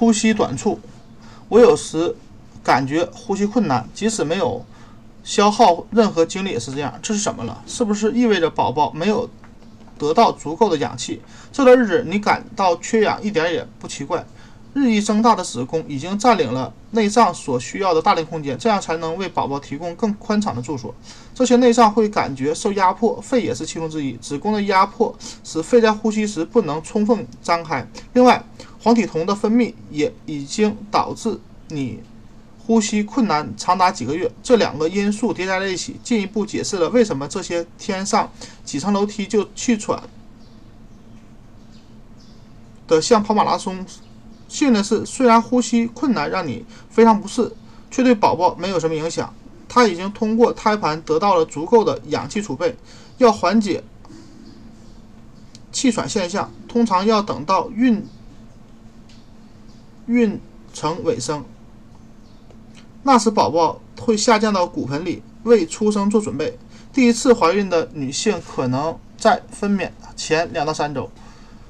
呼吸短促，我有时感觉呼吸困难，即使没有消耗任何精力也是这样。这是怎么了？是不是意味着宝宝没有得到足够的氧气？这段日子你感到缺氧一点也不奇怪。日益增大的子宫已经占领了内脏所需要的大量空间，这样才能为宝宝提供更宽敞的住所。这些内脏会感觉受压迫，肺也是其中之一。子宫的压迫使肺在呼吸时不能充分张开。另外，黄体酮的分泌也已经导致你呼吸困难长达几个月。这两个因素叠加在一起，进一步解释了为什么这些天上几层楼梯就气喘的像跑马拉松。幸运的是，虽然呼吸困难让你非常不适，却对宝宝没有什么影响。他已经通过胎盘得到了足够的氧气储备。要缓解气喘现象，通常要等到孕孕程尾声，那时宝宝会下降到骨盆里，为出生做准备。第一次怀孕的女性可能在分娩前两到三周。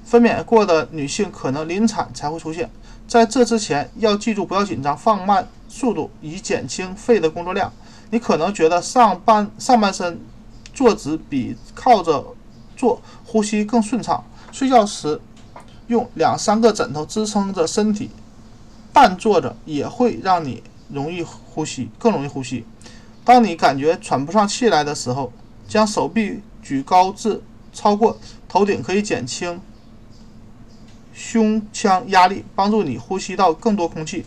分娩过的女性可能临产才会出现，在这之前要记住不要紧张，放慢速度以减轻肺的工作量。你可能觉得上半上半身坐直比靠着坐呼吸更顺畅。睡觉时用两三个枕头支撑着身体，半坐着也会让你容易呼吸，更容易呼吸。当你感觉喘不上气来的时候，将手臂举高至超过头顶，可以减轻。胸腔压力帮助你呼吸到更多空气，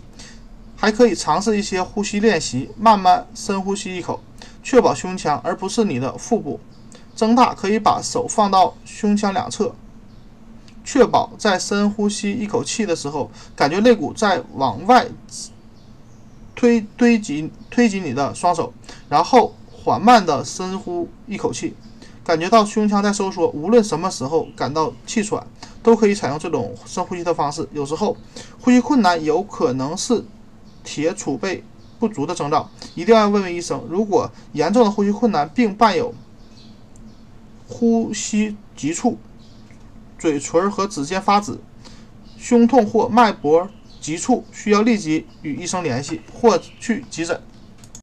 还可以尝试一些呼吸练习，慢慢深呼吸一口，确保胸腔而不是你的腹部增大。可以把手放到胸腔两侧，确保在深呼吸一口气的时候，感觉肋骨在往外推堆积推挤你的双手，然后缓慢的深呼一口气，感觉到胸腔在收缩。无论什么时候感到气喘。都可以采用这种深呼吸的方式。有时候呼吸困难有可能是铁储备不足的征兆，一定要问问医生。如果严重的呼吸困难并伴有呼吸急促、嘴唇和指尖发紫、胸痛或脉搏急促，需要立即与医生联系或去急诊。